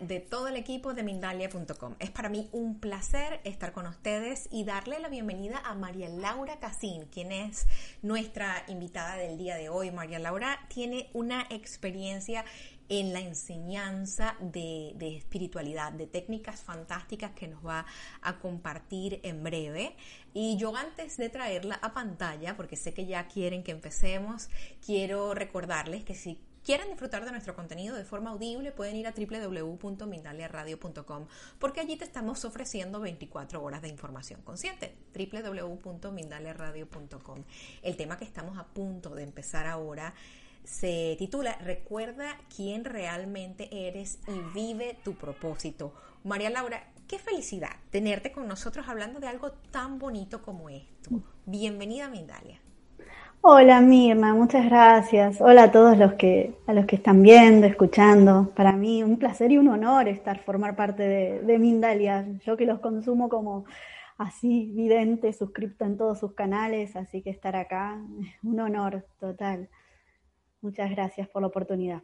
de todo el equipo de Mindalia.com. Es para mí un placer estar con ustedes y darle la bienvenida a María Laura Casín, quien es nuestra invitada del día de hoy. María Laura tiene una experiencia en la enseñanza de, de, espiritualidad, de técnicas fantásticas que nos va a compartir en breve. Y yo antes de traerla a pantalla, porque sé que ya quieren que empecemos, quiero recordarles que si quieren disfrutar de nuestro contenido de forma audible, pueden ir a www.mindaliaradio.com porque allí te estamos ofreciendo 24 horas de información consciente. www.mindaliaradio.com. El tema que estamos a punto de empezar ahora se titula Recuerda quién realmente eres y vive tu propósito. María Laura, qué felicidad tenerte con nosotros hablando de algo tan bonito como esto. Bienvenida a Mindalia. Hola Mirna, muchas gracias. Hola a todos los que, a los que están viendo, escuchando. Para mí un placer y un honor estar, formar parte de, de Mindalia. Yo que los consumo como así, vidente, suscripto en todos sus canales, así que estar acá, un honor total. Muchas gracias por la oportunidad.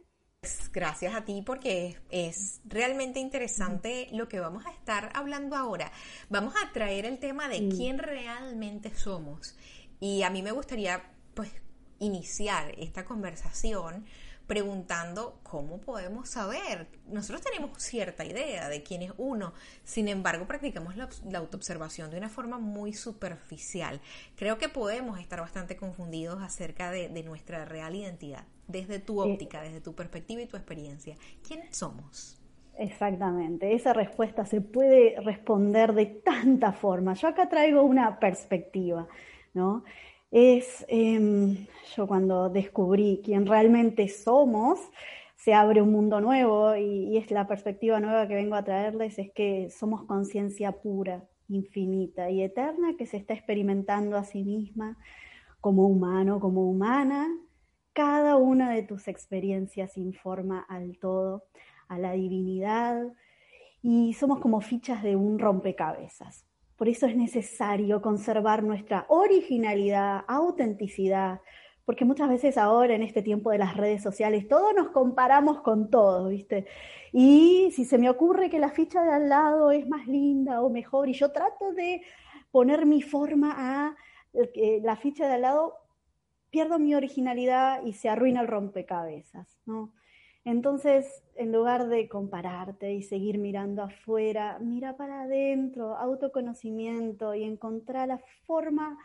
Gracias a ti porque es realmente interesante lo que vamos a estar hablando ahora. Vamos a traer el tema de quién realmente somos. Y a mí me gustaría pues iniciar esta conversación preguntando cómo podemos saber. Nosotros tenemos cierta idea de quién es uno, sin embargo practicamos la, autoobservación de una forma muy superficial. Creo que podemos estar bastante confundidos acerca de, de nuestra real identidad, desde tu óptica, desde tu perspectiva y tu experiencia. ¿Quién somos? Exactamente, esa respuesta se puede responder de tanta forma. Yo acá traigo una perspectiva, ¿no? Es em, yo cuando descubrí quién realmente somos, se abre un mundo nuevo y, y, es la perspectiva nueva que vengo a traerles, es que somos conciencia pura, infinita y eterna que se está experimentando a sí misma como humano, como humana. Cada una de tus experiencias informa al todo, a la divinidad y somos como fichas de un rompecabezas. Por eso es necesario conservar nuestra originalidad, autenticidad, porque muchas veces ahora en este tiempo de las redes sociales todos nos comparamos con todos, ¿viste? Y si se me ocurre que la ficha de al lado es más linda o mejor y yo trato de poner mi forma a eh, la ficha de al lado, pierdo mi originalidad y se arruina el rompecabezas, ¿no? Entonces, en lugar de compararte y seguir mirando afuera, mira para adentro, autoconocimiento y encontrar la forma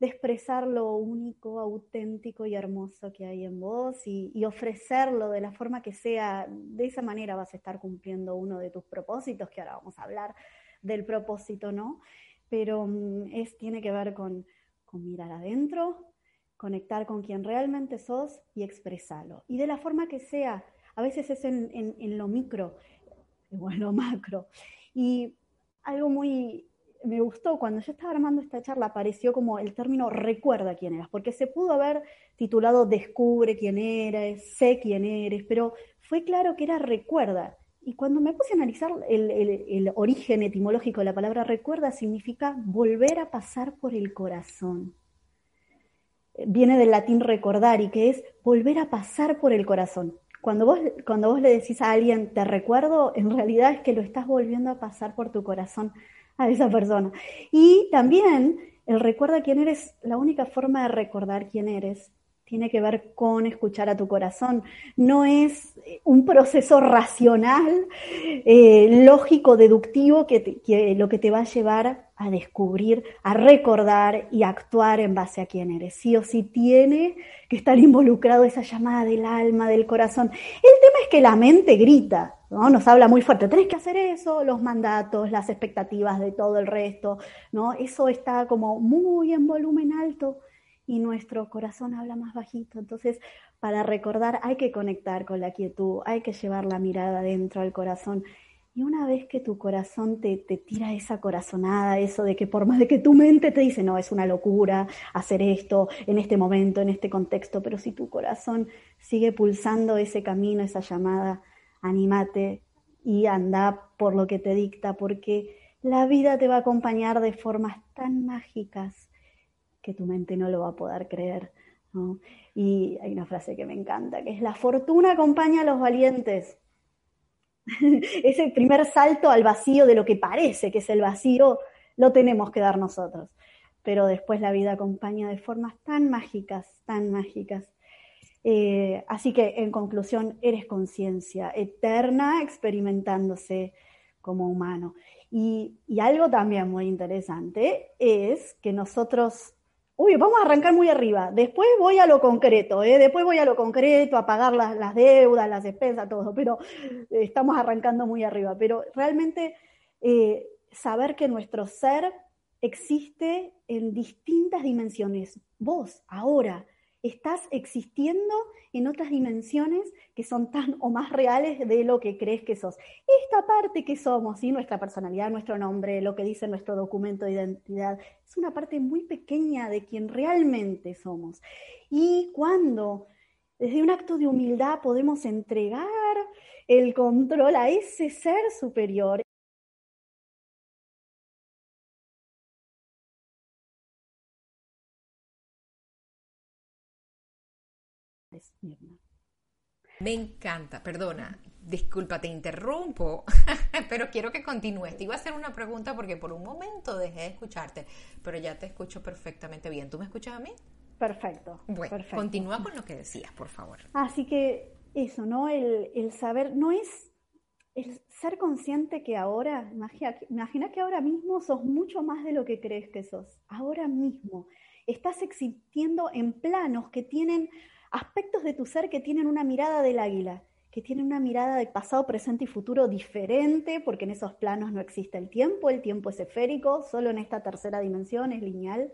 de expresar lo único, auténtico y hermoso que hay en vos y, ofrecerlo de la forma que sea. De esa manera vas a estar cumpliendo uno de tus propósitos, que ahora vamos a hablar del propósito, ¿no? Pero mm, es, tiene que ver con, con mirar adentro, conectar con quien realmente sos y expresarlo. Y de la forma que sea, a veces es en, lo micro o en lo macro. Y algo muy, me gustó cuando yo estaba armando esta charla, apareció como el término recuerda quién eras, porque se pudo haber titulado descubre quién eres, sé quién eres, pero fue claro que era recuerda. Y cuando me puse a analizar el, el origen etimológico de la palabra recuerda, significa volver a pasar por el corazón. Viene del latín recordar y que es volver a pasar por el corazón. Cuando vos, cuando vos le decís a alguien te recuerdo, en realidad es que lo estás volviendo a pasar por tu corazón a esa persona. Y también el recuerda quién eres, la única forma de recordar quién eres tiene que ver con escuchar a tu corazón. No es eh, un proceso racional, eh, lógico, deductivo, que, que, lo que te va a llevar a descubrir, a recordar y actuar en base a quién eres. Sí o sí tiene que estar involucrado esa llamada del alma, del corazón. El tema es que la mente grita, ¿no? Nos habla muy fuerte, tenés que hacer eso, los mandatos, las expectativas de todo el resto, ¿no? Eso está como muy en volumen alto y nuestro corazón habla más bajito. Entonces, para recordar hay que conectar con la quietud, hay que llevar la mirada dentro al corazón. Y una vez que tu corazón te, te, tira esa corazonada, eso de que por más de que tu mente te dice, no, es una locura hacer esto en este momento, en este contexto, pero si tu corazón sigue pulsando ese camino, esa llamada, anímate y anda por lo que te dicta, porque la vida te va a acompañar de formas tan mágicas que tu mente no lo va a poder creer. Y hay una frase que me encanta, que es la fortuna acompaña a los valientes. Ese primer salto al vacío de lo que parece que es el vacío, lo tenemos que dar nosotros. Pero después la vida acompaña de formas tan mágicas, tan mágicas. Eh, así que, en conclusión, eres conciencia eterna experimentándose como humano. Y, y, algo también muy interesante es que nosotros Uy, vamos a arrancar muy arriba. Después voy a lo concreto, ¿eh? después voy a lo concreto, a pagar las, deudas, las expensas, todo, pero eh, estamos arrancando muy arriba. Pero realmente eh, saber que nuestro ser existe en distintas dimensiones. Vos, ahora, estás existiendo en otras dimensiones que son tan o más reales de lo que crees que sos. Esta parte que somos, ¿sí? nuestra personalidad, nuestro nombre, lo que dice nuestro documento de identidad, es una parte muy pequeña de quien realmente somos. Y cuando desde un acto de humildad podemos entregar el control a ese ser superior, Me encanta, perdona, disculpa, te interrumpo, pero quiero que continúes. Te iba a hacer una pregunta porque por un momento dejé de escucharte, pero ya te escucho perfectamente bien. ¿Tú me escuchas a mí? Perfecto. Bueno, continúa con lo que decías, por favor. Así que eso, ¿no? El, el saber, no es el ser consciente que ahora, imagina, imagina que ahora mismo sos mucho más de lo que crees que sos. Ahora mismo estás existiendo en planos que tienen aspectos de tu ser que tienen una mirada del águila, que tienen una mirada de pasado, presente y futuro diferente, porque en esos planos no existe el tiempo, el tiempo es esférico, solo en esta tercera dimensión es lineal.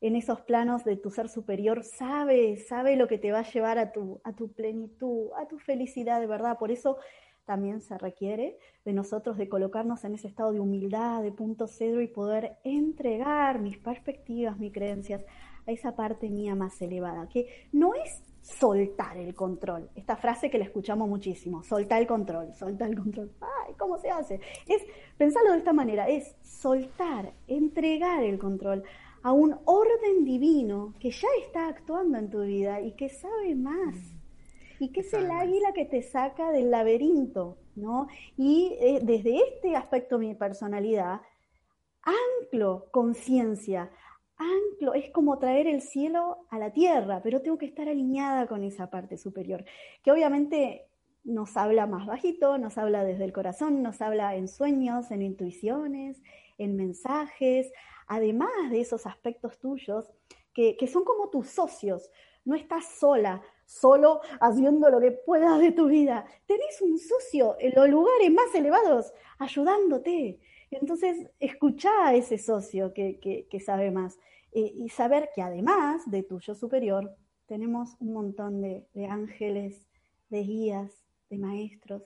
En esos planos de tu ser superior sabe, sabe lo que te va a llevar a tu, a tu plenitud, a tu felicidad de verdad. Por eso también se requiere de nosotros de colocarnos en ese estado de humildad, de punto cero y poder entregar mis perspectivas, mis creencias a esa parte mía más elevada, que no es soltar el control. Esta frase que la escuchamos muchísimo, soltar el control, soltar el control. Ay, ¿cómo se hace? Es pensarlo de esta manera, es soltar, entregar el control a un orden divino que ya está actuando en tu vida y que sabe más. Y que es el águila que te saca del laberinto, ¿no? Y eh, desde este aspecto de mi personalidad, anclo conciencia anclo, es como traer el cielo a la tierra, pero tengo que estar alineada con esa parte superior, que obviamente nos habla más bajito, nos habla desde el corazón, nos habla en sueños, en intuiciones, en mensajes, además de esos aspectos tuyos que, que son como tus socios. No estás sola, solo haciendo lo que puedas de tu vida. Tenés un socio en los lugares más elevados ayudándote. Entonces, escucha a ese socio que, sabe más eh, y saber que además de tu yo superior, tenemos un montón de, de ángeles, de guías, de maestros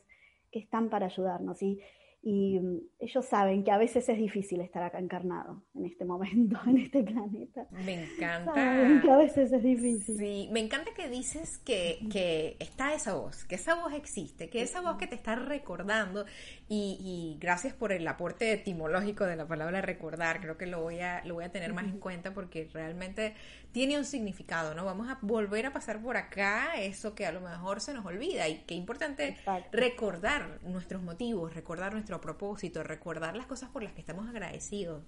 que están para ayudarnos. Y, y mm, ellos saben que a veces es difícil estar acá encarnado en este momento, en este planeta. Me encanta. que a veces es difícil. Sí, me encanta que dices que, que está esa voz, que esa voz existe, que esa voz que te está recordando y, y, gracias por el aporte etimológico de la palabra recordar, creo que lo voy a, lo voy a tener más en cuenta porque realmente tiene un significado, ¿no? Vamos a volver a pasar por acá eso que a lo mejor se nos olvida y qué importante recordar nuestros motivos, recordar propósito, recordar las cosas por las que estamos agradecidos.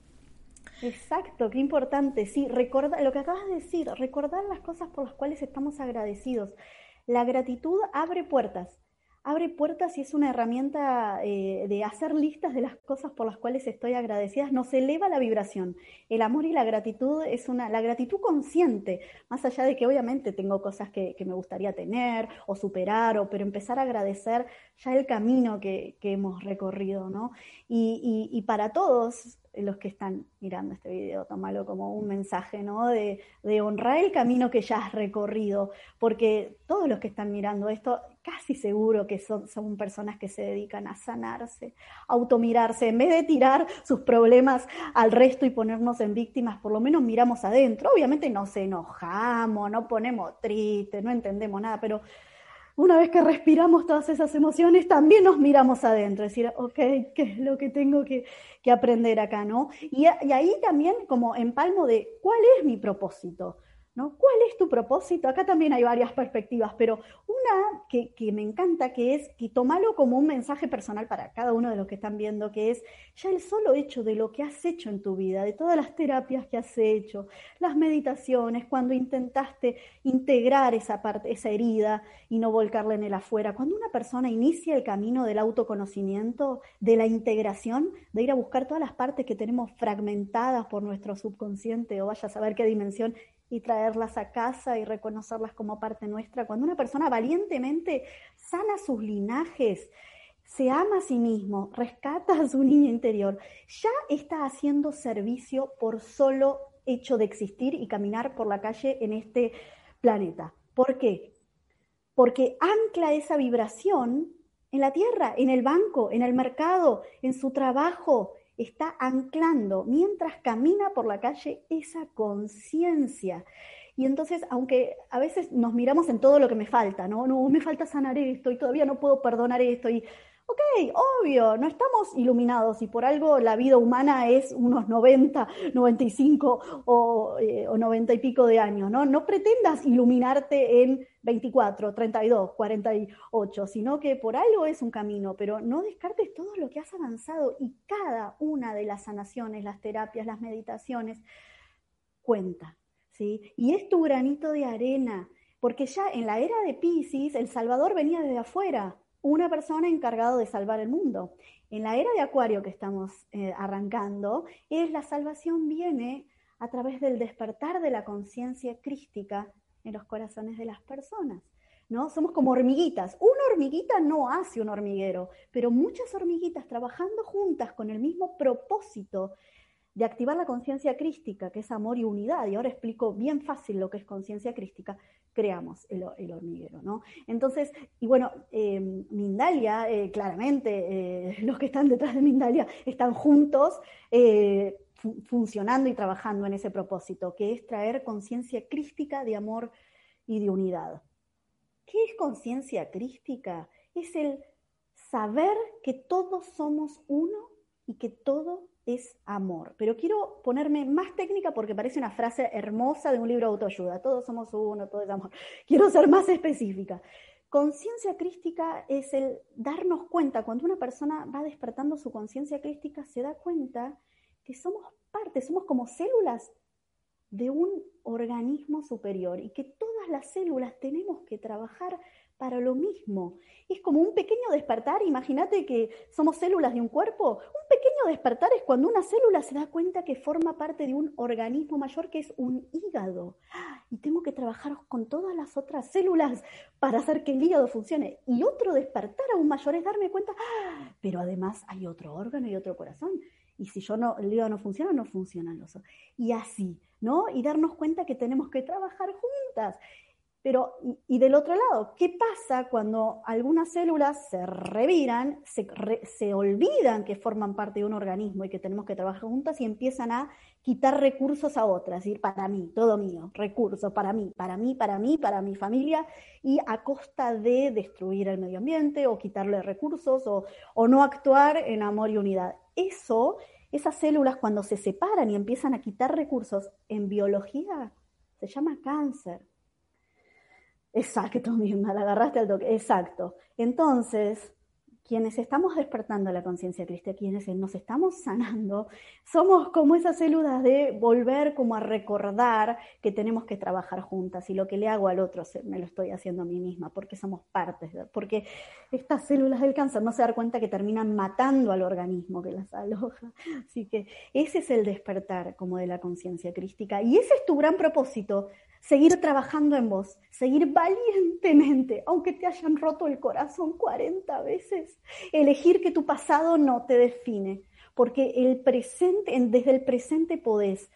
Exacto, qué importante, sí, recordar lo que acabas de decir, recordar las cosas por las cuales estamos agradecidos. La gratitud abre puertas, abre puertas y es una herramienta eh, de hacer listas de las cosas por las cuales estoy agradecida, nos eleva la vibración. El amor y la gratitud es una, la gratitud consciente, más allá de que obviamente tengo cosas que, me gustaría tener o superar, o, pero empezar a agradecer ya el camino que, hemos recorrido, ¿no? y para todos los que están mirando este video, tómalo como un mensaje, ¿no? De, honrar el camino que ya has recorrido, porque todos los que están mirando esto, casi seguro que son, son personas que se dedican a sanarse, a automirarse, en vez de tirar sus problemas al resto y ponernos en víctimas, por lo menos miramos adentro. Obviamente nos enojamos, no ponemos tristes, no entendemos nada, pero una vez que respiramos todas esas emociones, también nos miramos adentro, decir, ok, ¿qué es lo que tengo que, aprender acá, no? Y, ahí también como empalmo de, ¿cuál es mi propósito? ¿Cuál es tu propósito? Acá también hay varias perspectivas, pero una que, me encanta, que es que tomalo como un mensaje personal para cada uno de los que están viendo, que es ya el solo hecho de lo que has hecho en tu vida, de todas las terapias que has hecho, las meditaciones, cuando intentaste integrar esa parte, esa herida y no volcarla en el afuera. Cuando una persona inicia el camino del autoconocimiento, de la integración, de ir a buscar todas las partes que tenemos fragmentadas por nuestro subconsciente o vaya a saber qué dimensión y traerlas a casa y reconocerlas como parte nuestra. Cuando una persona valientemente sana sus linajes, se ama a sí mismo, rescata a su niño interior, ya está haciendo servicio por solo hecho de existir y caminar por la calle en este planeta. ¿Por qué? Porque ancla esa vibración en la tierra, en el banco, en el mercado, en su trabajo, está anclando mientras camina por la calle esa conciencia. Y entonces, aunque a veces nos miramos en todo lo que me falta, ¿no? No, me falta sanar esto y todavía no puedo perdonar esto y Ok, obvio, no estamos iluminados y por algo la vida humana es unos 90, 95 o, eh, o 90 y pico de años, ¿no? No pretendas iluminarte en 24, 32, 48, sino que por algo es un camino, pero no descartes todo lo que has avanzado y cada una de las sanaciones, las terapias, las meditaciones, cuenta, ¿sí? Y es tu granito de arena, porque ya en la era de Pisces, El Salvador venía desde afuera, una persona encargada de salvar el mundo. En la era de Acuario que estamos eh, arrancando, es la salvación viene a través del despertar de la conciencia crística en los corazones de las personas. ¿No? Somos como hormiguitas. Una hormiguita no hace un hormiguero, pero muchas hormiguitas trabajando juntas con el mismo propósito de activar la conciencia crística, que es amor y unidad, y ahora explico bien fácil lo que es conciencia crística, creamos el, hormiguero, ¿no? Entonces, y bueno, em, Mindalia, eh, claramente, eh, los que están detrás de Mindalia están juntos funcionando y trabajando en ese propósito, que es traer conciencia crística de amor y de unidad. ¿Qué es conciencia crística? Es el saber que todos somos uno y que todo es amor. Pero quiero ponerme más técnica porque parece una frase hermosa de un libro de autoayuda. Todos somos uno, todo es amor. Quiero ser más específica. Conciencia crística es el darnos cuenta, cuando una persona va despertando su conciencia crística, se da cuenta que somos parte, somos como células de un organismo superior y que todas las células tenemos que trabajar para lo mismo. Es como un pequeño despertar, imagínate que somos células de un cuerpo. Un pequeño despertar es cuando una célula se da cuenta que forma parte de un organismo mayor que es un hígado. Y tengo que trabajar con todas las otras células para hacer que el hígado funcione. Y otro despertar aún mayor es darme cuenta, ¡ah! pero además hay otro órgano y otro corazón. Y si yo no, el hígado no funciona, no funcionan los otros. Y así, ¿no? Y darnos cuenta que tenemos que trabajar juntas. Pero, y, del otro lado, ¿qué pasa cuando algunas células se reviran, se, olvidan que forman parte de un organismo y que tenemos que trabajar juntas y empiezan a quitar recursos a otras? decir, para mí, todo mío, recursos para mí, para mí, para mí, para mi familia, y a costa de destruir el medio ambiente o quitarle recursos o, o no actuar en amor y unidad. Eso, esas células cuando se separan y empiezan a quitar recursos en biología, se llama cáncer. Exacto, misma, la agarraste al toque. Exacto. Entonces, quienes estamos despertando la conciencia cristiana, quienes nos estamos sanando, somos como esas células de volver como a recordar que tenemos que trabajar juntas y lo que le hago al otro me lo estoy haciendo a mí misma, porque somos partes, porque estas células del cáncer no se dan cuenta que terminan matando al organismo que las aloja. Así que ese es el despertar como de la conciencia crística y ese es tu gran propósito seguir trabajando en vos, seguir valientemente, aunque te hayan roto el corazón 40 veces, elegir que tu pasado no te define, porque el presente, desde el presente podés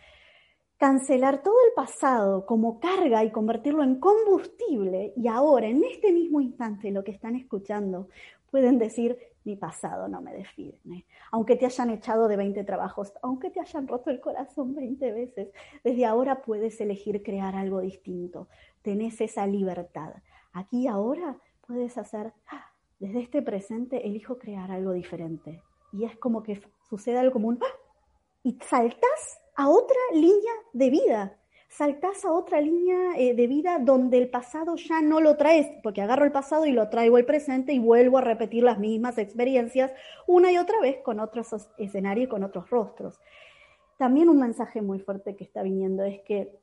cancelar todo el pasado como carga y convertirlo en combustible y ahora, en este mismo instante, lo que están escuchando, pueden decir, mi pasado no me define. Aunque te hayan echado de 20 trabajos, aunque te hayan roto el corazón 20 veces, desde ahora puedes elegir crear algo distinto. Tenés esa libertad. Aquí ahora puedes hacer, ¡ah! Desde este presente elijo crear algo diferente. Y es como que sucede algo como un, ¡ah! y saltas a otra línea de vida. saltás a otra línea eh, de vida donde el pasado ya no lo traes, porque agarro el pasado y lo traigo al presente y vuelvo a repetir las mismas experiencias una y otra vez con otros escenarios y con otros rostros. También un mensaje muy fuerte que está viniendo es que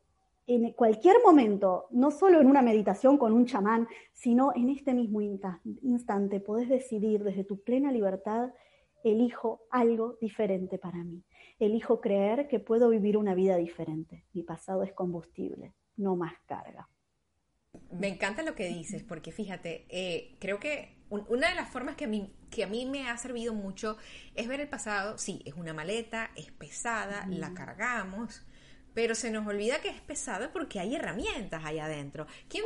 en cualquier momento, no solo en una meditación con un chamán, sino en este mismo instante, podés decidir desde tu plena libertad, elijo algo diferente para mí. Elijo creer que puedo vivir una vida diferente. Mi pasado es combustible, no más carga. Me encanta lo que dices, porque fíjate, eh, creo que una de las formas que a, mí, que a mí me ha servido mucho es ver el pasado. Sí, es una maleta, es pesada, la cargamos, pero se nos olvida que es pesado porque hay herramientas ahí adentro. ¿Quién,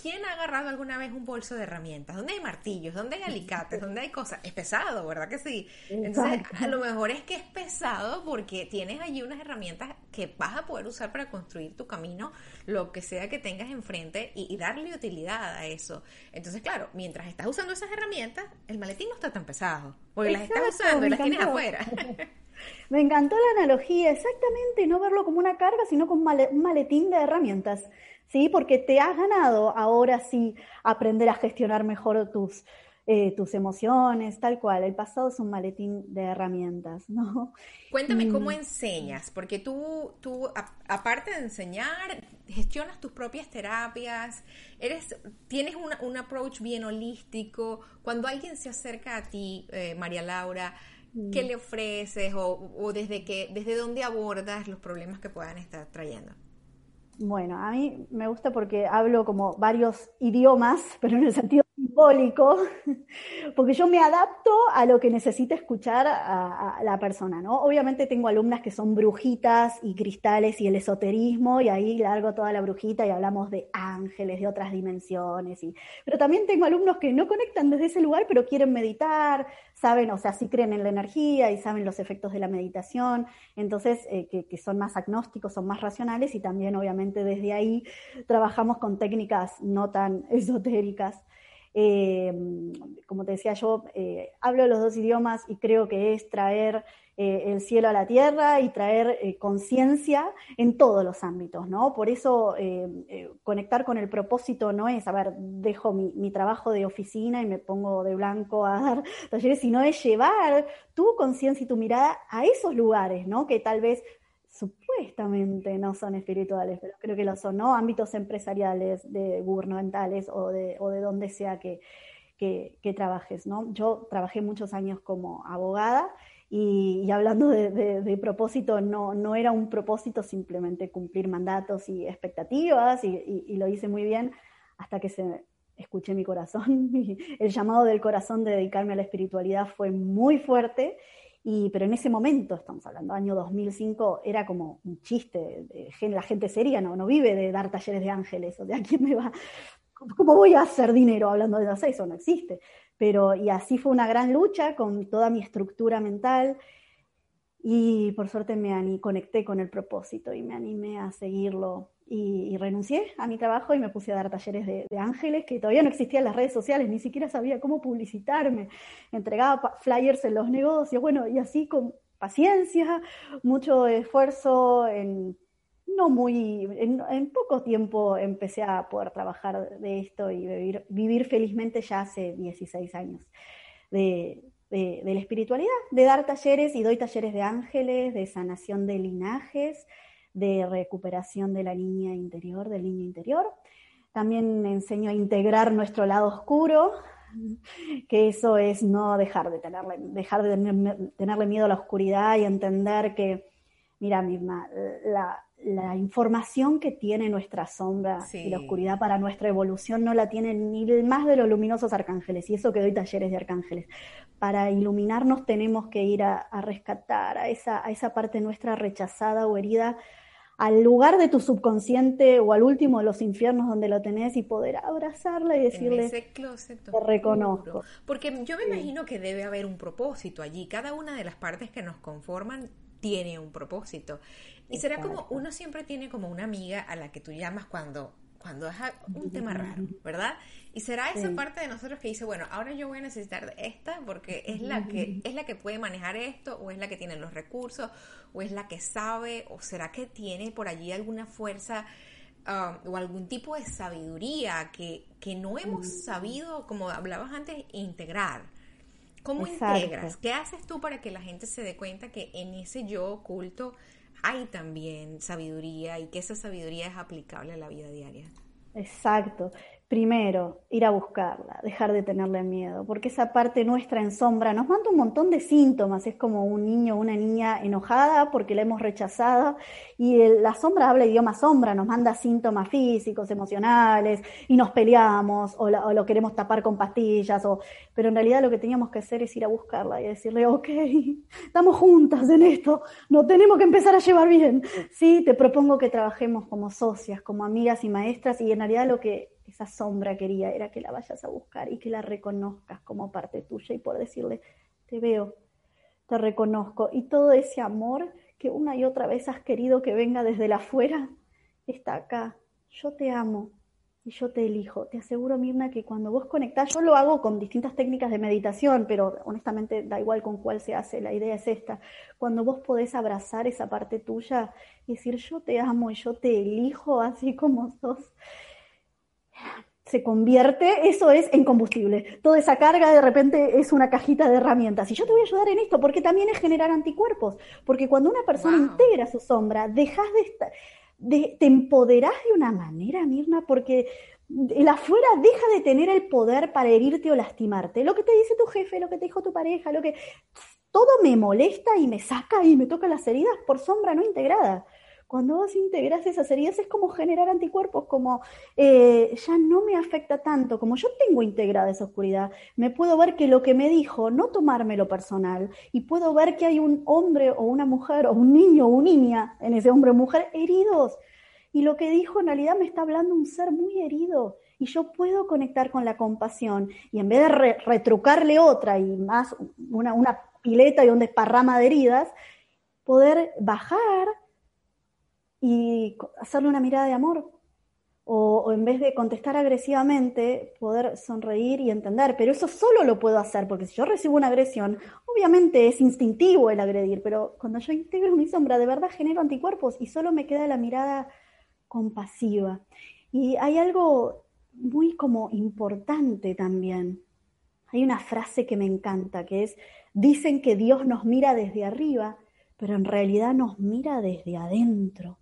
¿Quién ha agarrado alguna vez un bolso de herramientas? ¿Dónde hay martillos? ¿Dónde hay alicates? ¿Dónde hay cosas? Es pesado, ¿verdad que sí? Entonces, a lo mejor es que es pesado porque tienes allí unas herramientas que vas a poder usar para construir tu camino, lo que sea que tengas enfrente y, darle utilidad a eso. Entonces, claro, mientras estás usando esas herramientas, el maletín no está tan pesado, porque las estás usando y las tienes afuera. Me encantó la analogía, exactamente, no verlo como una carga, sino como un maletín de herramientas, ¿sí? Porque te has ganado ahora sí aprender a gestionar mejor tus, eh, tus emociones, tal cual. El pasado es un maletín de herramientas, ¿no? Cuéntame cómo enseñas, porque tú, tú aparte de enseñar, gestionas tus propias terapias, eres, tienes un approach bien holístico. Cuando alguien se acerca a ti, eh, María Laura, ¿Qué mm. le ofreces o, desde, qué, desde dónde abordas los problemas que puedan estar trayendo? Bueno, a mí me gusta porque hablo como varios idiomas, pero en el sentido simbólico, porque yo me adapto a lo que necesita escuchar a, la persona, ¿no? Obviamente tengo alumnas que son brujitas y cristales y el esoterismo, y ahí largo toda la brujita y hablamos de ángeles, de otras dimensiones, y, pero también tengo alumnos que no conectan desde ese lugar, pero quieren meditar, saben, o sea, sí creen en la energía y saben los efectos de la meditación, entonces, eh, que, que son más agnósticos, son más racionales, y también obviamente desde ahí trabajamos con técnicas no tan esotéricas. Eh, como te decía yo, eh, hablo los dos idiomas y creo que es traer eh, el cielo a la tierra y traer conciencia en todos los ámbitos, ¿no? Por eso conectar con el propósito no es, a ver, dejo mi, mi, trabajo de oficina y me pongo de blanco a dar talleres, sino es llevar tu conciencia y tu mirada a esos lugares, ¿no? Que tal vez supuestamente no son espirituales, pero creo que lo son, ¿no? Ámbitos empresariales, de gubernamentales o de, o de donde sea que, que, trabajes, ¿no? Yo trabajé muchos años como abogada y, hablando de, propósito, no, no era un propósito simplemente cumplir mandatos y expectativas y, lo hice muy bien hasta que se escuché mi corazón, el llamado del corazón de dedicarme a la espiritualidad fue muy fuerte pero en ese momento, estamos hablando año 2005, era como un chiste. la gente seria no, no vive de dar talleres de ángeles, o de a quién me va. ¿Cómo voy a hacer dinero hablando de eso? No existe. Pero, y así fue una gran lucha con toda mi estructura mental. Y por suerte me conecté con el propósito y me animé a seguirlo y, renuncié a mi trabajo y me puse a dar talleres de, ángeles, que todavía no existían las redes sociales, ni siquiera sabía cómo publicitarme, entregaba flyers en los negocios, bueno, y así con paciencia, mucho esfuerzo, en no muy, en, poco tiempo empecé a poder trabajar de esto y vivir, vivir felizmente ya hace 16 años de, de, de la espiritualidad, de dar talleres y doy talleres de ángeles, de sanación de linajes, de recuperación de la niña interior, del niño interior. También enseño a integrar nuestro lado oscuro, que eso es no dejar de tenerle, dejar de tenerle miedo a la oscuridad y entender que, mira, misma, la, la información que tiene nuestra sombra y la oscuridad para nuestra evolución no la tienen ni más de los luminosos arcángeles, y eso que doy talleres de arcángeles. Para iluminarnos tenemos que ir a, a rescatar a esa, a esa parte nuestra rechazada o herida al lugar de tu subconsciente o al último de los infiernos donde lo tenés y poder abrazarla y decirle, te reconozco. Porque yo me imagino que debe haber un propósito allí. Cada una de las partes que nos conforman tiene un propósito. Y será como, uno siempre tiene como una amiga a la que tú llamas cuando cuando es un tema raro, ¿verdad? Y será esa parte de nosotros que dice, bueno, ahora yo voy a necesitar esta porque es la que es la que puede manejar esto o es la que tiene los recursos o es la que sabe o será que tiene por allí alguna fuerza um, o algún tipo de sabiduría que, que no hemos sabido, como hablabas antes, integrar. ¿Cómo integras? ¿Qué haces tú para que la gente se dé cuenta que en ese yo oculto hay también sabiduría y que esa sabiduría es aplicable a la vida diaria? Exacto. Primero, ir a buscarla, dejar de tenerle miedo, porque esa parte nuestra en sombra nos manda un montón de síntomas, es como un niño o una niña enojada porque la hemos rechazado y la sombra habla idioma sombra, nos manda síntomas físicos, emocionales y nos peleamos o, lo queremos tapar con pastillas, o, pero en realidad lo que teníamos que hacer es ir a buscarla y decirle, ok, estamos juntas en esto, no tenemos que empezar a llevar bien, sí, te propongo que trabajemos como socias, como amigas y maestras y en realidad lo que esa sombra quería era que la vayas a buscar y que la reconozcas como parte tuya y por decirle, te veo, te reconozco. Y todo ese amor que una y otra vez has querido que venga desde la afuera, está acá. Yo te amo y yo te elijo. Te aseguro, Mirna, que cuando vos conectás, yo lo hago con distintas técnicas de meditación, pero honestamente da igual con cuál se hace, la idea es esta. Cuando vos podés abrazar esa parte tuya y decir, yo te amo y yo te elijo así como sos, se convierte, eso es en combustible. Toda esa carga de repente es una cajita de herramientas. Y yo te voy a ayudar en esto, porque también es generar anticuerpos. Porque cuando una persona integra su sombra, dejas de estar, te empoderás de una manera, Mirna, porque el afuera deja de tener el poder para herirte o lastimarte. Lo que te dice tu jefe, lo que te dijo tu pareja, lo que... Todo me molesta y me saca y me toca las heridas por sombra no integrada. Cuando vos integras esas heridas es como generar anticuerpos, como eh, ya no me afecta tanto, como yo tengo integrada esa oscuridad, me puedo ver que lo que me dijo, no tomármelo personal, y puedo ver que hay un hombre o una mujer o un niño o una niña en ese hombre o mujer heridos. Y lo que dijo en realidad me está hablando un ser muy herido y yo puedo conectar con la compasión y en vez de retrucarle otra y más una, una pileta y un desparrama de heridas, poder bajar y hacerle una mirada de amor. O, en vez de contestar agresivamente, poder sonreír y entender. Pero eso solo lo puedo hacer, porque si yo recibo una agresión, obviamente es instintivo el agredir, pero cuando yo integro mi sombra, de verdad genero anticuerpos y solo me queda la mirada compasiva. Y hay algo muy como importante también. Hay una frase que me encanta, que es, dicen que Dios nos mira desde arriba, pero en realidad nos mira desde adentro.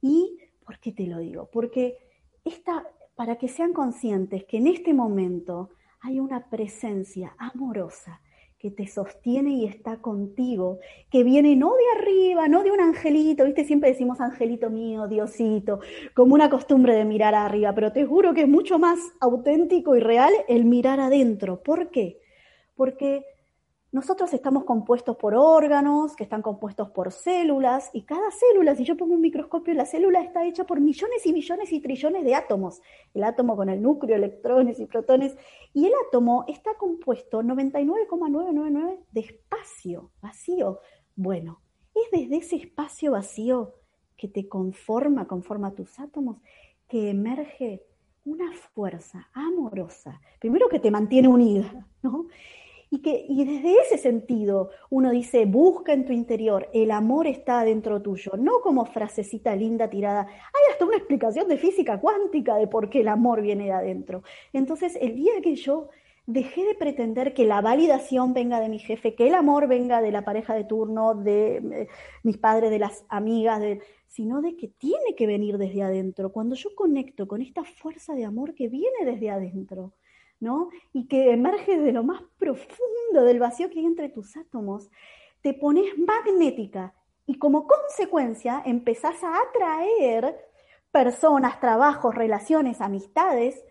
¿Y por qué te lo digo? Porque esta, para que sean conscientes que en este momento hay una presencia amorosa que te sostiene y está contigo, que viene no de arriba, no de un angelito, viste, siempre decimos angelito mío, Diosito, como una costumbre de mirar arriba, pero te juro que es mucho más auténtico y real el mirar adentro. ¿Por qué? Porque nosotros estamos compuestos por órganos, que están compuestos por células, y cada célula, si yo pongo un microscopio, la célula está hecha por millones y millones y trillones de átomos. El átomo con el núcleo, electrones y protones. Y el átomo está compuesto 99,999 de espacio vacío. Bueno, es desde ese espacio vacío que te conforma, conforma tus átomos, que emerge una fuerza amorosa, primero que te mantiene unida, ¿no? Y, que, y desde ese sentido uno dice, busca en tu interior, el amor está dentro tuyo, no como frasecita linda tirada. Hay hasta una explicación de física cuántica de por qué el amor viene de adentro. Entonces, el día que yo dejé de pretender que la validación venga de mi jefe, que el amor venga de la pareja de turno, de eh, mis padres, de las amigas, de, sino de que tiene que venir desde adentro. Cuando yo conecto con esta fuerza de amor que viene desde adentro, y que emerge de lo más profundo del vacío que hay entre tus átomos, te pones magnética y como consecuencia empezás a atraer personas, trabajos, relaciones, amistades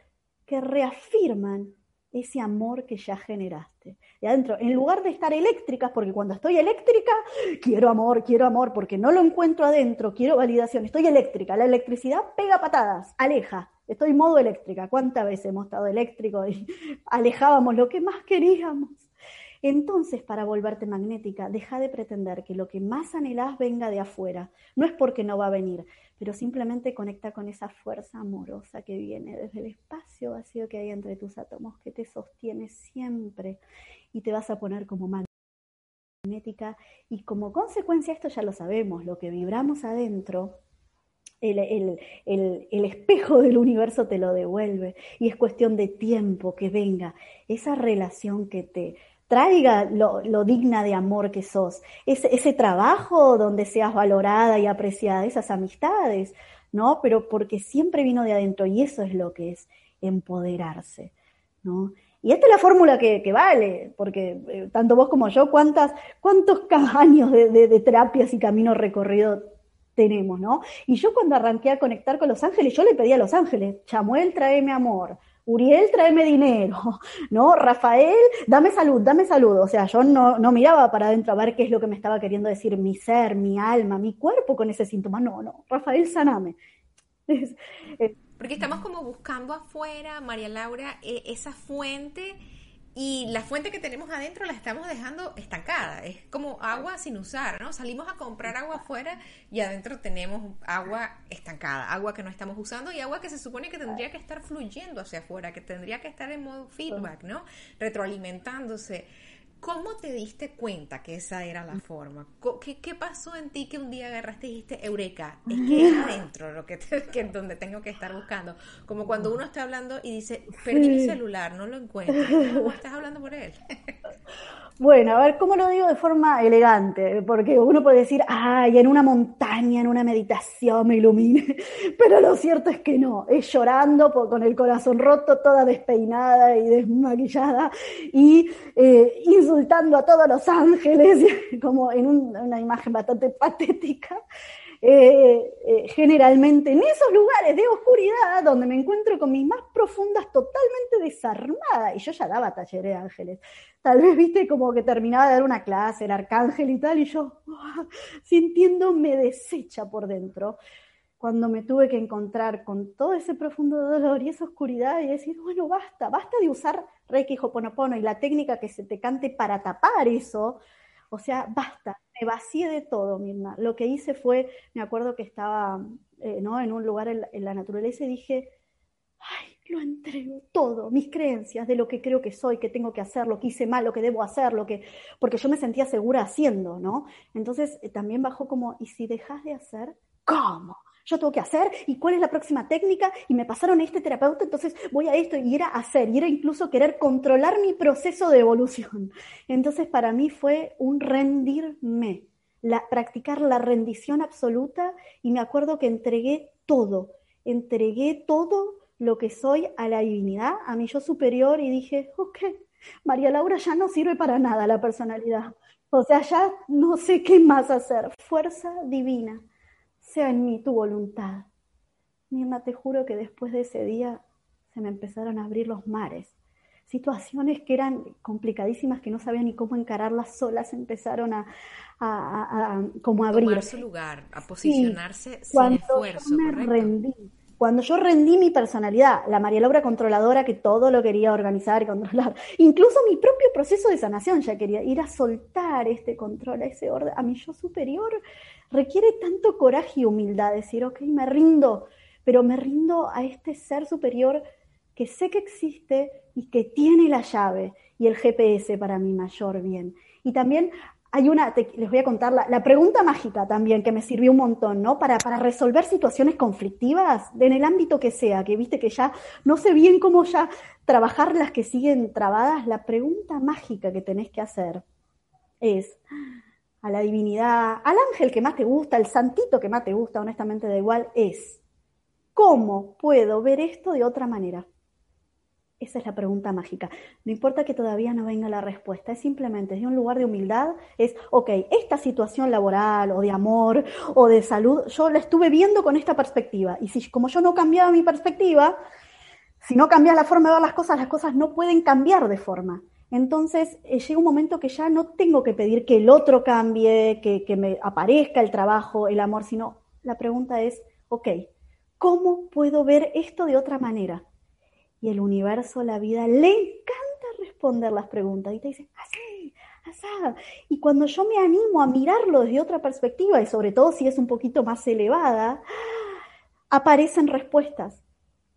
que reafirman ese amor que ya generaste. De adentro, en lugar de estar eléctricas, porque cuando estoy eléctrica, quiero amor, quiero amor, porque no lo encuentro adentro, quiero validación, estoy eléctrica, la electricidad pega patadas, aleja, estoy modo eléctrica. ¿Cuántas veces hemos estado eléctricos y alejábamos lo que más queríamos? Entonces, para volverte magnética, deja de pretender que lo que más anhelás venga de afuera. No es porque no va a venir, pero simplemente conecta con esa fuerza amorosa que viene desde el espacio vacío que hay entre tus átomos, que te sostiene siempre y te vas a poner como magnética. Y como consecuencia, esto ya lo sabemos, lo que vibramos adentro el, espejo del universo te lo devuelve y es cuestión de tiempo que venga esa relación que te traiga lo, digna de amor que sos, ese, ese, trabajo donde seas valorada y apreciada, esas amistades, ¿no? Pero porque siempre vino de adentro y eso es lo que es empoderarse, ¿no? Y esta es la fórmula que, vale, porque eh, tanto vos como yo, ¿cuántas, ¿cuántos años de, de terapias y caminos recorridos tenemos, ¿no? Y yo cuando arranqué a conectar con los ángeles, yo le pedí a los ángeles, Chamuel, tráeme amor, Uriel, tráeme dinero, ¿no? Rafael, dame salud, dame salud. O sea, yo no, no miraba para adentro a ver qué es lo que me estaba queriendo decir mi ser, mi alma, mi cuerpo con ese síntoma. No, no, Rafael, saname. Porque estamos como buscando afuera, María Laura, e, esa fuente y la fuente que tenemos adentro la estamos dejando estancada. Es como agua sin usar, ¿no? Salimos a comprar agua afuera y adentro tenemos agua estancada, agua que no estamos usando y agua que se supone que tendría que estar fluyendo hacia afuera, que tendría que estar en modo feedback, ¿no? Retroalimentándose. ¿Cómo te diste cuenta que esa era la forma? ¿Qué, pasó en ti que un día agarraste y dijiste, Eureka, es que es adentro lo que, que donde tengo que estar buscando? Como cuando uno está hablando y dice, perdí mi celular, no lo encuentro. ¿Cómo estás hablando por él? Bueno, a ver, ¿cómo lo digo de forma elegante? Porque uno puede decir, ay, en una montaña, en una meditación me ilumine, pero lo cierto es que no, es llorando con el corazón roto, toda despeinada y desmaquillada y eh, insultando a todos los ángeles, como en una imagen bastante patética. Eh, generalmente en esos lugares de oscuridad donde me encuentro con mis más profundas totalmente desarmadas, y yo ya daba talleres de ángeles, tal vez viste como que terminaba de dar una clase, el arcángel y tal, y yo sintiéndome deshecha por dentro, cuando me tuve que encontrar con todo ese profundo dolor y esa oscuridad y decir, bueno, basta, basta de usar Reiki Hoponopono y la técnica que se te cante para tapar eso, o sea, basta, me vacié de todo, Mirna. Lo que hice fue, me acuerdo que estaba eh, ¿no? en un lugar en la, naturaleza y dije, ay, lo entrego todo, mis creencias de lo que creo que soy, que tengo que hacer, lo que hice mal, lo que debo hacer, lo que, porque yo me sentía segura haciendo, ¿no? Entonces eh, también bajó como, ¿y si dejas de hacer? ¿Cómo? Yo tengo que hacer y cuál es la próxima técnica y me pasaron a este terapeuta, entonces voy a esto y era hacer y era incluso querer controlar mi proceso de evolución. Entonces para mí fue un rendirme, la, practicar la rendición absoluta y me acuerdo que entregué todo, entregué todo lo que soy a la divinidad, a mi yo superior y dije, ok, María Laura ya no sirve para nada la personalidad. O sea, ya no sé qué más hacer. Fuerza divina sea en mí tu voluntad. Mirna, te juro que después de ese día se me empezaron a abrir los mares. Situaciones que eran complicadísimas, que no sabía ni cómo encararlas solas, empezaron a, a, como abrir. Tomar su lugar, a posicionarse sin esfuerzo. me rendí, cuando yo rendí mi personalidad, la María Laura controladora que todo lo quería organizar y controlar, incluso mi propio proceso de sanación ya quería ir a soltar este control, a ese orden, a mi yo superior, requiere tanto coraje y humildad decir, ok, me rindo, pero me rindo a este ser superior que sé que existe y que tiene la llave y el GPS para mi mayor bien. Y también hay una, les voy a contar la, pregunta mágica también que me sirvió un montón, ¿no? Para, para resolver situaciones conflictivas en el ámbito que sea, que viste que ya no sé bien cómo ya trabajar las que siguen trabadas. La pregunta mágica que tenés que hacer es a la divinidad, al ángel que más te gusta, al santito que más te gusta, honestamente da igual, es ¿cómo puedo ver esto de otra manera? Esa es la pregunta mágica. No importa que todavía no venga la respuesta, es simplemente desde un lugar de humildad, es, ok, esta situación laboral o de amor o de salud, yo la estuve viendo con esta perspectiva. Y si como yo no cambiaba mi perspectiva, si no cambias la forma de ver las cosas, las cosas no pueden cambiar de forma. Entonces eh, llega un momento que ya no tengo que pedir que el otro cambie, que, me aparezca el trabajo, el amor, sino la pregunta es, ok, ¿cómo puedo ver esto de otra manera? y el universo, la vida, le encanta responder las preguntas y te dice, así, así. Y cuando yo me animo a mirarlo desde otra perspectiva, y sobre todo si es un poquito más elevada, aparecen respuestas.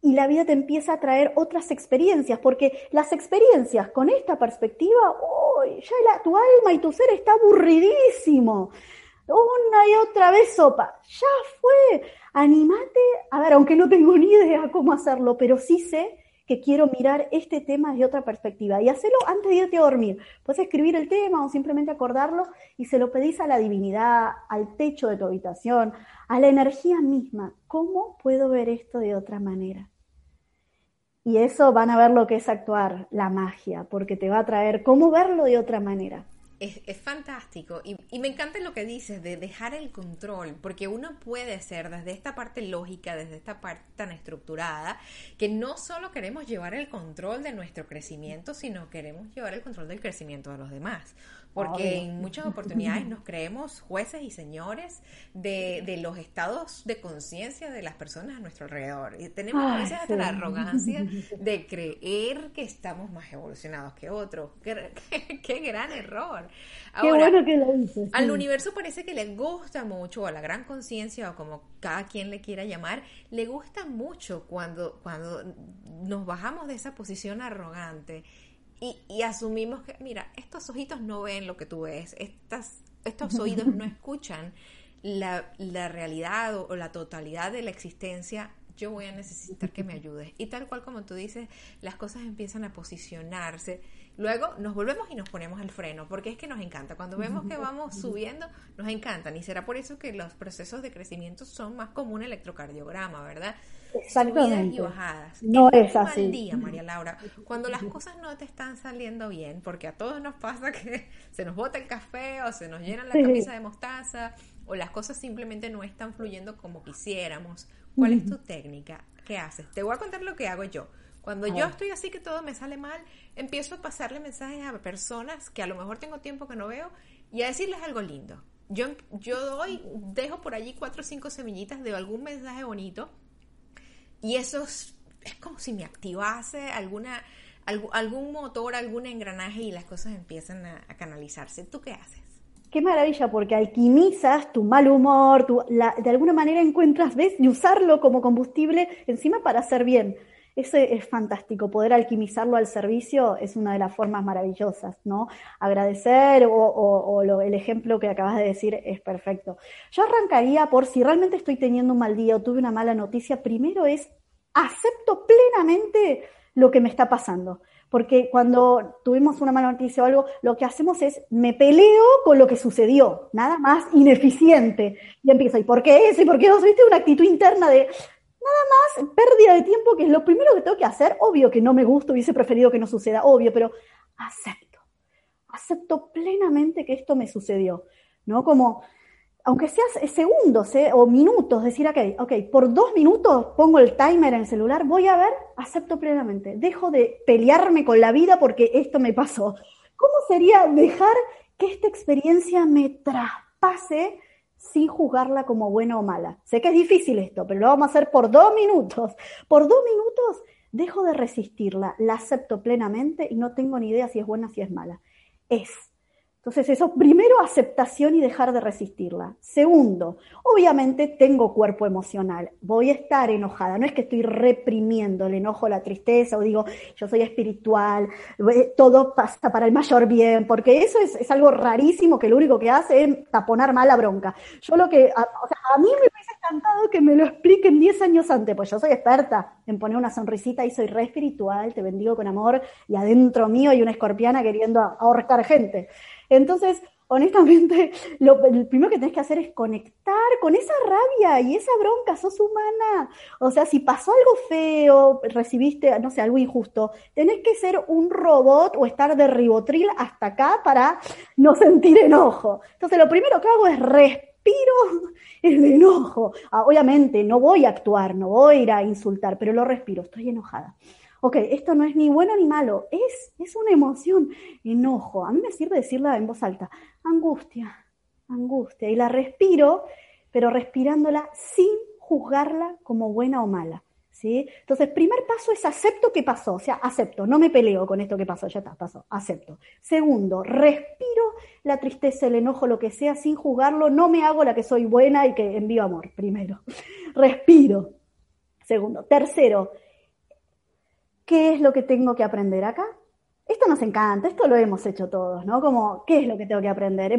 Y la vida te empieza a traer otras experiencias, porque las experiencias con esta perspectiva, ya tu alma y tu ser está aburridísimo. Una y otra vez sopa, ya fue. Anímate, a ver, aunque no tengo ni idea cómo hacerlo, pero sí sé que quiero mirar este tema desde otra perspectiva y hacerlo antes de irte a dormir. Puedes escribir el tema o simplemente acordarlo y se lo pedís a la divinidad, al techo de tu habitación, a la energía misma. ¿Cómo puedo ver esto de otra manera? Y eso van a ver lo que es actuar, la magia, porque te va a traer cómo verlo de otra manera. Es, fantástico. Y, y, me encanta lo que dices de dejar el control, porque uno puede ser desde esta parte lógica, desde esta parte tan estructurada, que no solo queremos llevar el control de nuestro crecimiento, sino queremos llevar el control del crecimiento de los demás porque en muchas oportunidades nos creemos jueces y señores de, de los estados de conciencia de las personas a nuestro alrededor. Y tenemos a veces hasta la arrogancia de creer que estamos más evolucionados que otros. ¡Qué, gran error! Ahora, qué bueno que lo dices. Al universo parece que le gusta mucho, o a la gran conciencia, o como cada quien le quiera llamar, le gusta mucho cuando, cuando nos bajamos de esa posición arrogante y, asumimos que, mira, estos ojitos no ven lo que tú ves, estas, estos oídos no escuchan la, la realidad o, la totalidad de la existencia, yo voy a necesitar que me ayudes. Y tal cual como tú dices, las cosas empiezan a posicionarse. Luego nos volvemos y nos ponemos el freno, porque es que nos encanta. Cuando vemos que vamos subiendo, nos encantan. Y será por eso que los procesos de crecimiento son más como un electrocardiograma, ¿verdad? Exactamente. y bajadas. No es, así. día, María Laura, cuando las cosas no te están saliendo bien, porque a todos nos pasa que se nos bota el café o se nos llena la camisa de mostaza o las cosas simplemente no están fluyendo como quisiéramos. ¿Cuál es tu técnica? ¿Qué haces? Te voy a contar lo que hago yo. Cuando yo estoy así que todo me sale mal, empiezo a pasarle mensajes a personas que a lo mejor tengo tiempo que no veo y a decirles algo lindo. Yo, yo doy, dejo por allí cuatro o cinco semillitas de algún mensaje bonito y eso es, como si me activase alguna, algún motor, algún engranaje y las cosas empiezan a, canalizarse. ¿Tú qué haces? Qué maravilla, porque alquimizas tu mal humor, tu, de alguna manera encuentras, ¿ves? Y usarlo como combustible encima para hacer bien. Eso es fantástico, poder alquimizarlo al servicio es una de las formas maravillosas, ¿no? Agradecer o, el ejemplo que acabas de decir es perfecto. Yo arrancaría por si realmente estoy teniendo un mal día o tuve una mala noticia, primero es acepto plenamente lo que me está pasando. Porque cuando tuvimos una mala noticia o algo, lo que hacemos es me peleo con lo que sucedió, nada más ineficiente. Y empiezo, ¿y por qué eso? ¿Y por qué no? ¿Viste? Una actitud interna de, Nada más pérdida de tiempo, que es lo primero que tengo que hacer. Obvio que no me gusta, hubiese preferido que no suceda, obvio, pero acepto. Acepto plenamente que esto me sucedió. ¿No? Como, aunque seas segundos ¿eh? o minutos, decir, ok, ok, por dos minutos pongo el timer en el celular, voy a ver, acepto plenamente. Dejo de pelearme con la vida porque esto me pasó. ¿Cómo sería dejar que esta experiencia me traspase? Sin juzgarla como buena o mala. Sé que es difícil esto, pero lo vamos a hacer por dos minutos. Por dos minutos dejo de resistirla, la acepto plenamente y no tengo ni idea si es buena o si es mala. Es entonces eso, primero aceptación y dejar de resistirla. Segundo, obviamente tengo cuerpo emocional, voy a estar enojada, no es que estoy reprimiendo el enojo, la tristeza o digo yo soy espiritual, eh, todo pasa para el mayor bien, porque eso es, algo rarísimo que lo único que hace es taponar mal la bronca. Yo lo que, a, o sea, a mí me hubiese encantado que me lo expliquen 10 años antes, pues yo soy experta en poner una sonrisita y soy re espiritual, te bendigo con amor y adentro mío hay una escorpiana queriendo ahorcar gente. Entonces, honestamente, lo, primero que tenés que hacer es conectar con esa rabia y esa bronca, sos humana. O sea, si pasó algo feo, recibiste, no sé, algo injusto, tenés que ser un robot o estar de ribotril hasta acá para no sentir enojo. Entonces, lo primero que hago es respiro el enojo. Ah, obviamente, no voy a actuar, no voy a ir a insultar, pero lo respiro, estoy enojada ok, esto no es ni bueno ni malo, es, es una emoción, enojo. A mí me sirve decirla en voz alta, angustia, angustia. Y la respiro, pero respirándola sin juzgarla como buena o mala, ¿sí? Entonces, primer paso es acepto que pasó, o sea, acepto, no me peleo con esto que pasó, ya está, pasó, acepto. Segundo, respiro la tristeza, el enojo, lo que sea, sin juzgarlo, no me hago la que soy buena y que envío amor, primero. Respiro. Segundo. Tercero, ¿qué es lo que tengo que aprender acá? Esto nos encanta, esto lo hemos hecho todos, ¿no? Como, ¿qué es lo que tengo que aprender?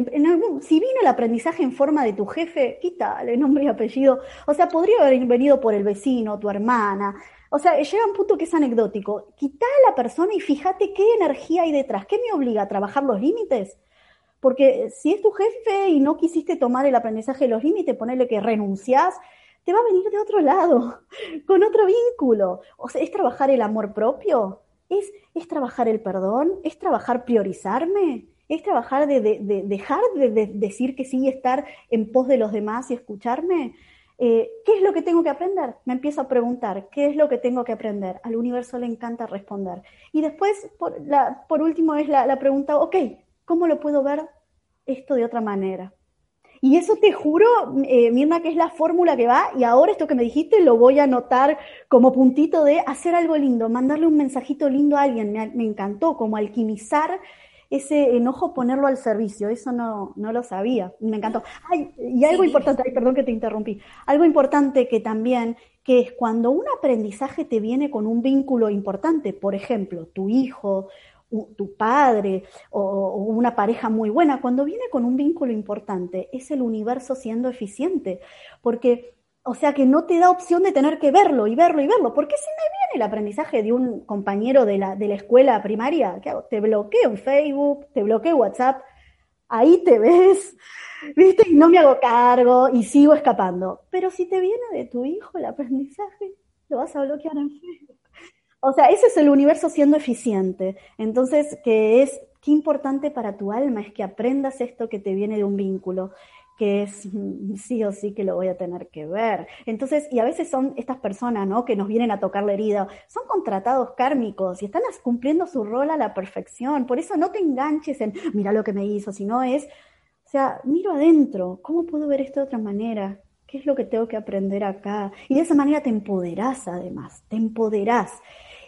si vino el aprendizaje en forma de tu jefe, quítale nombre y apellido. O sea, podría haber venido por el vecino, tu hermana. O sea, llega un punto que es anecdótico. Quita a la persona y fíjate qué energía hay detrás. ¿Qué me obliga a trabajar los límites? Porque si es tu jefe y no quisiste tomar el aprendizaje de los límites, ponerle que renunciás, te va a venir de otro lado, con otro vínculo. O sea, es trabajar el amor propio es, trabajar el perdón, es trabajar priorizarme, es trabajar de, dejar de, decir que sí y estar en pos de los demás y escucharme. Eh, ¿Qué es lo que tengo que aprender? Me empiezo a preguntar, ¿qué es lo que tengo que aprender? Al universo le encanta responder. Y después, por, por último, es la, la pregunta, ok, ¿cómo lo puedo ver esto de otra manera? Y eso te juro, eh, Mirna, que es la fórmula que va, y ahora esto que me dijiste lo voy a anotar como puntito de hacer algo lindo, mandarle un mensajito lindo a alguien, me, encantó, como alquimizar ese enojo, ponerlo al servicio, eso no, no lo sabía, me encantó. Ay, y algo importante, ay, perdón que te interrumpí, algo importante que también, que es cuando un aprendizaje te viene con un vínculo importante, por ejemplo, tu hijo tu padre o, una pareja muy buena, cuando viene con un vínculo importante, es el universo siendo eficiente, porque, o sea, que no te da opción de tener que verlo y verlo y verlo, porque si me viene el aprendizaje de un compañero de la, de la escuela primaria, ¿qué hago? Te bloqueo en Facebook, te bloqueo WhatsApp, ahí te ves, ¿viste? Y no me hago cargo y sigo escapando. Pero si te viene de tu hijo el aprendizaje, lo vas a bloquear en Facebook. O sea, ese es el universo siendo eficiente. Entonces, que es, qué importante para tu alma es que aprendas esto que te viene de un vínculo, que es mm, sí o sí que lo voy a tener que ver. Entonces, y a veces son estas personas, ¿no? Que nos vienen a tocar la herida, son contratados kármicos y están cumpliendo su rol a la perfección. Por eso no te enganches en, mira lo que me hizo, sino es, o sea, miro adentro, ¿cómo puedo ver esto de otra manera? ¿Qué es lo que tengo que aprender acá? Y de esa manera te empoderás además, te empoderás.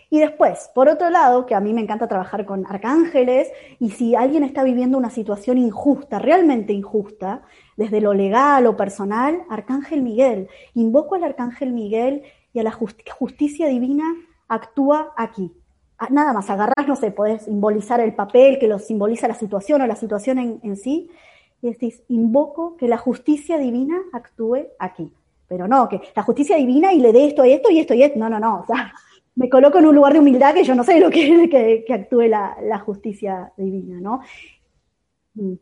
Y después, por otro lado, que a mí me encanta trabajar con arcángeles, y si alguien está viviendo una situación injusta, realmente injusta, desde lo legal o personal, Arcángel Miguel. Invoco al Arcángel Miguel y a la justicia divina actúa aquí. Nada más, agarrás, no sé, podés simbolizar el papel que lo simboliza la situación o la situación en, sí, y decís, invoco que la justicia divina actúe aquí. Pero no, que la justicia divina y le dé esto y esto y esto y esto. No, no, no. O sea, me coloco en un lugar de humildad que yo no sé lo que es que, actúe la, justicia divina, ¿no? Mm.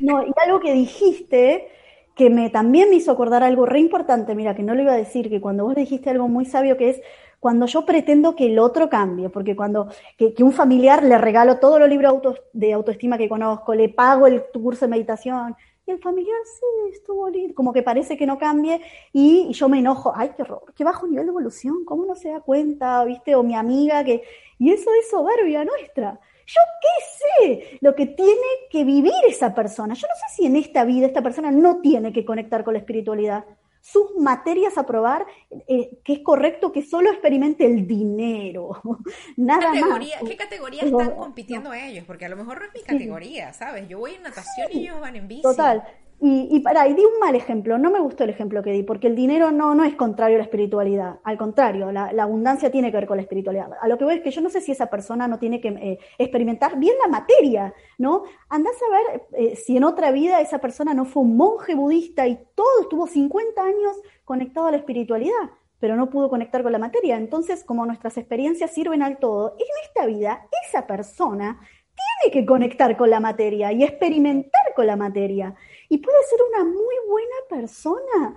No, y algo que dijiste que me también me hizo acordar algo re importante, mira, que no lo iba a decir, que cuando vos dijiste algo muy sabio que es cuando yo pretendo que el otro cambie, porque cuando que, un familiar le regalo todos los libros de autoestima que conozco, le pago el curso de meditación, el familiar sí estuvo lindo, como que parece que no cambie y, yo me enojo, ay, qué horror, qué bajo nivel de evolución, ¿cómo no se da cuenta, viste? O mi amiga que, y eso es soberbia nuestra. Yo qué sé lo que tiene que vivir esa persona. Yo no sé si en esta vida esta persona no tiene que conectar con la espiritualidad sus materias a probar, eh, que es correcto que solo experimente el dinero, nada más. ¿Qué categoría están compitiendo ellos? Porque a lo mejor no es mi categoría, ¿sabes? Yo voy en natación y ellos van en bici. Total. Y, y para, y di un mal ejemplo, no me gustó el ejemplo que di, porque el dinero no, no es contrario a la espiritualidad, al contrario, la, abundancia tiene que ver con la espiritualidad. A lo que voy es que yo no sé si esa persona no tiene que eh, experimentar bien la materia, ¿no? Andás a ver eh, si en otra vida esa persona no fue un monje budista y todo estuvo 50 años conectado a la espiritualidad, pero no pudo conectar con la materia. Entonces, como nuestras experiencias sirven al todo, en esta vida esa persona tiene que conectar con la materia y experimentar con la materia. Y puede ser una muy buena persona,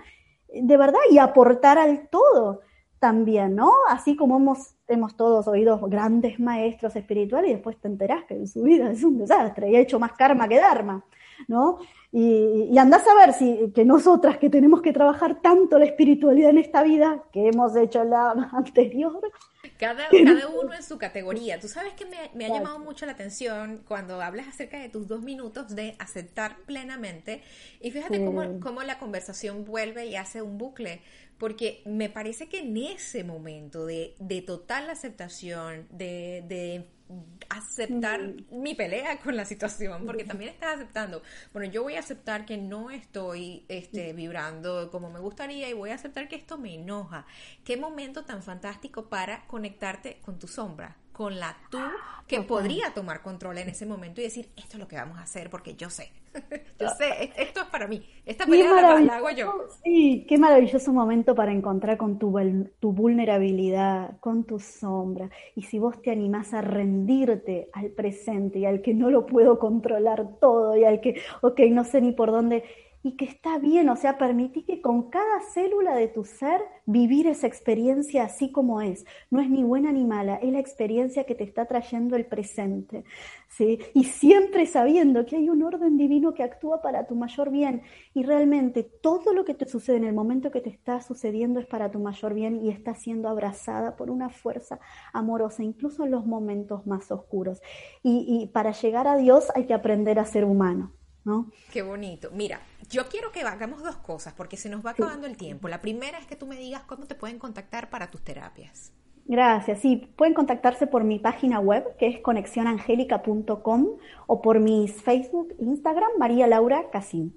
de verdad, y aportar al todo también, ¿no? Así como hemos, hemos todos oído grandes maestros espirituales y después te enterás que en su vida es un desastre y ha hecho más karma que dharma, ¿no? Y, y andás a ver si que nosotras que tenemos que trabajar tanto la espiritualidad en esta vida que hemos hecho la anterior, cada, cada, uno en su categoría. Tú sabes que me, ha llamado mucho la atención cuando hablas acerca de tus dos minutos de aceptar plenamente. Y fíjate cómo, cómo, la conversación vuelve y hace un bucle porque me parece que en ese momento de, de total aceptación, de, de aceptar mi pelea con la situación, porque también estás aceptando, bueno, yo voy a aceptar que no estoy este, vibrando como me gustaría y voy a aceptar que esto me enoja. Qué momento tan fantástico para conectarte con tu sombra, con la tú que podría tomar control en ese momento y decir, esto es lo que vamos a hacer porque yo sé, yo sé, esto es para mí, esta pelea la, hago yo. Sí, qué maravilloso momento para encontrar con tu, tu vulnerabilidad, con tu sombra. Y si vos te animás a rendirte al presente y al que no lo puedo controlar todo y al que, ok, no sé ni por dónde, y que está bien, o sea, permití que con cada célula de tu ser vivir esa experiencia así como es. No es ni buena ni mala, es la experiencia que te está trayendo el presente. ¿sí? Y siempre sabiendo que hay un orden divino que actúa para tu mayor bien. Y realmente todo lo que te sucede en el momento que te está sucediendo es para tu mayor bien y está siendo abrazada por una fuerza amorosa, incluso en los momentos más oscuros. Y, y para llegar a Dios hay que aprender a ser humano. ¿No? Qué bonito. Mira, yo quiero que hagamos dos cosas porque se nos va acabando el tiempo. La primera es que tú me digas cómo te pueden contactar para tus terapias. Gracias. Sí, pueden contactarse por mi página web, que es conexionangélica.com, o por mis Facebook, Instagram, María Laura Casim.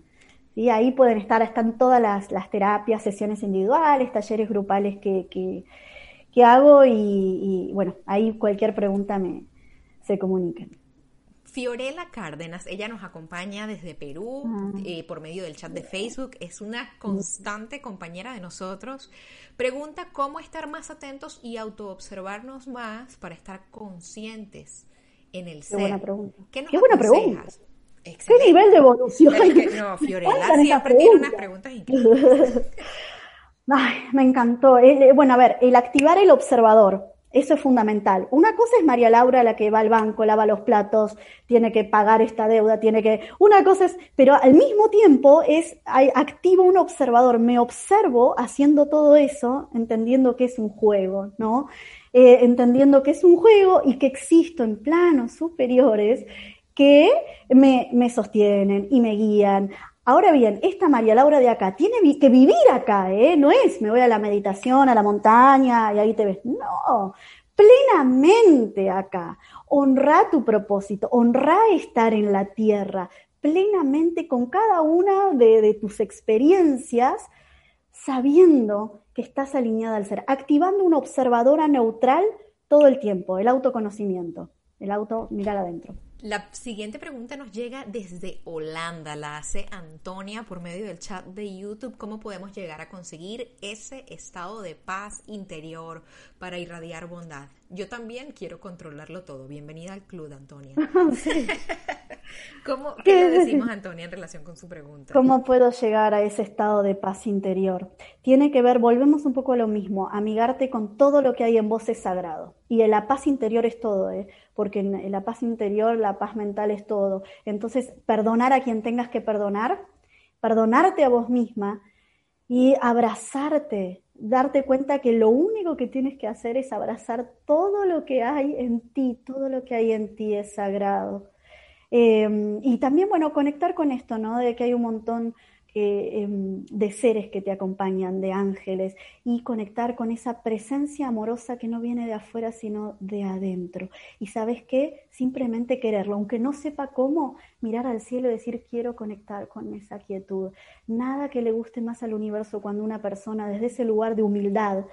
Y ahí pueden estar, están todas las, terapias, sesiones individuales, talleres grupales que, que, hago y, y, bueno, ahí cualquier pregunta me se comuniquen. Fiorella Cárdenas, ella nos acompaña desde Perú eh, por medio del chat de Facebook, es una constante compañera de nosotros. Pregunta cómo estar más atentos y autoobservarnos más para estar conscientes en el ser. Buena pregunta. ¿Qué, buena pregunta. ¿Qué nivel de evolución? no, Fiorella siempre tiene unas preguntas increíbles. Ay, me encantó. Eh, bueno, a ver, el activar el observador. Eso es fundamental. Una cosa es María Laura la que va al banco, lava los platos, tiene que pagar esta deuda, tiene que... Una cosa es, pero al mismo tiempo es activo un observador. Me observo haciendo todo eso, entendiendo que es un juego, ¿no? Eh, entendiendo que es un juego y que existo en planos superiores que me, me sostienen y me guían. Ahora bien, esta María Laura de acá tiene que vivir acá, ¿eh? No es, me voy a la meditación, a la montaña y ahí te ves. No, plenamente acá. Honra tu propósito, honra estar en la tierra, plenamente con cada una de, de tus experiencias, sabiendo que estás alineada al ser, activando una observadora neutral todo el tiempo, el autoconocimiento, el auto mirar adentro. La siguiente pregunta nos llega desde Holanda, la hace Antonia por medio del chat de YouTube. ¿Cómo podemos llegar a conseguir ese estado de paz interior para irradiar bondad? Yo también quiero controlarlo todo. Bienvenida al club, Antonia. ¿Cómo, ¿Qué le decimos a Antonia en relación con su pregunta? ¿Cómo puedo llegar a ese estado de paz interior? Tiene que ver, volvemos un poco a lo mismo, amigarte con todo lo que hay en vos es sagrado. Y la paz interior es todo, ¿eh? Porque la paz interior, la paz mental es todo. Entonces, perdonar a quien tengas que perdonar, perdonarte a vos misma y abrazarte, darte cuenta que lo único que tienes que hacer es abrazar todo lo que hay en ti, todo lo que hay en ti es sagrado. Em, y también, bueno, conectar con esto, ¿no? De que hay un montón Em, de seres que te acompañan, de ángeles, y conectar con esa presencia amorosa que no viene de afuera, sino de adentro. Y sabes qué, simplemente quererlo, aunque no sepa cómo, mirar al cielo y decir quiero conectar con esa quietud. Nada que le guste más al universo cuando una persona desde ese lugar de humildad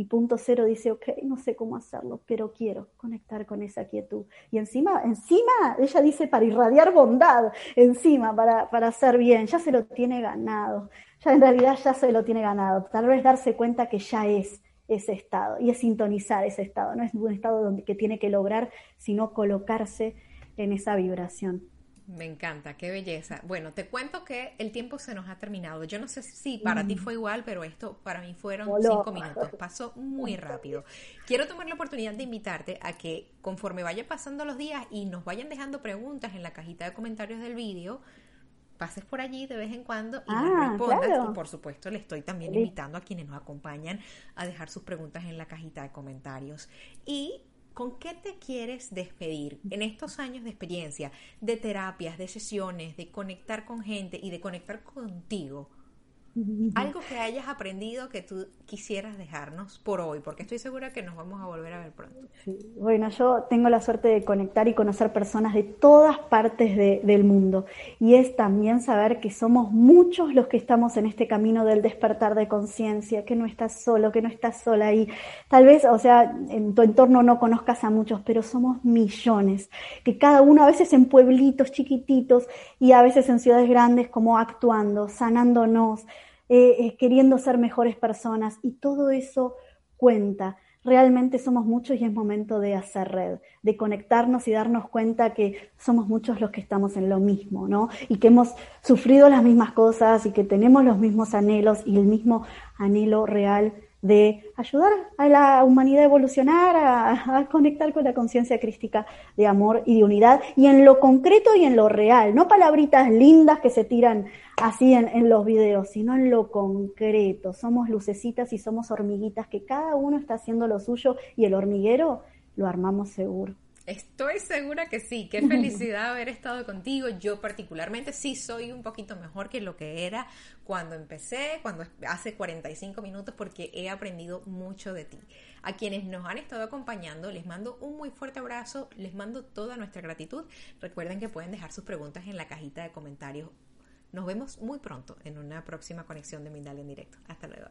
y punto cero dice, ok, no sé cómo hacerlo, pero quiero conectar con esa quietud. Y encima, encima, ella dice para irradiar bondad, encima, para, para hacer bien, ya se lo tiene ganado, ya en realidad ya se lo tiene ganado. Tal vez darse cuenta que ya es ese estado y es sintonizar ese estado, no es un estado donde, que tiene que lograr, sino colocarse en esa vibración. Me encanta, qué belleza. Bueno, te cuento que el tiempo se nos ha terminado. Yo no sé si para ti mm. fue igual, pero esto para mí fueron cinco minutos. Pasó muy rápido. Quiero tomar la oportunidad de invitarte a que conforme vayan pasando los días y nos vayan dejando preguntas en la cajita de comentarios del vídeo, pases por allí de vez en cuando y ah, respondas. Y por supuesto, le estoy también invitando a quienes nos acompañan a dejar sus preguntas en la cajita de comentarios. Y ¿Con qué te quieres despedir en estos años de experiencia, de terapias, de sesiones, de conectar con gente y de conectar contigo? Algo que hayas aprendido que tú quisieras dejarnos por hoy, porque estoy segura que nos vamos a volver a ver pronto. Bueno, yo tengo la suerte de conectar y conocer personas de todas partes del mundo y es también saber que somos muchos los que estamos en este camino del despertar de conciencia, que no estás solo, que no estás sola ahí. Tal vez, o sea, en tu entorno no conozcas a muchos, pero somos millones, que cada uno a veces en pueblitos chiquititos y a veces en ciudades grandes como actuando, sanándonos eh, eh, queriendo ser mejores personas y todo eso cuenta. Realmente somos muchos y es momento de hacer red, de conectarnos y darnos cuenta que somos muchos los que estamos en lo mismo, ¿no? Y que hemos sufrido las mismas cosas y que tenemos los mismos anhelos y el mismo anhelo real de ayudar a la humanidad a evolucionar, a, conectar con la conciencia crística de amor y de unidad, y en lo concreto y en lo real, no palabritas lindas que se tiran así en, en los videos, sino en lo concreto. Somos lucecitas y somos hormiguitas que cada uno está haciendo lo suyo y el hormiguero lo armamos seguro. Estoy segura que sí. Qué felicidad haber estado contigo. Yo particularmente sí soy un poquito mejor que lo que era cuando empecé, cuando hace 45 minutos, porque he aprendido mucho de ti. A quienes nos han estado acompañando, les mando un muy fuerte abrazo, les mando toda nuestra gratitud. Recuerden que pueden dejar sus preguntas en la cajita de comentarios. Nos vemos muy pronto en una próxima conexión de Mindalia en directo. Hasta luego.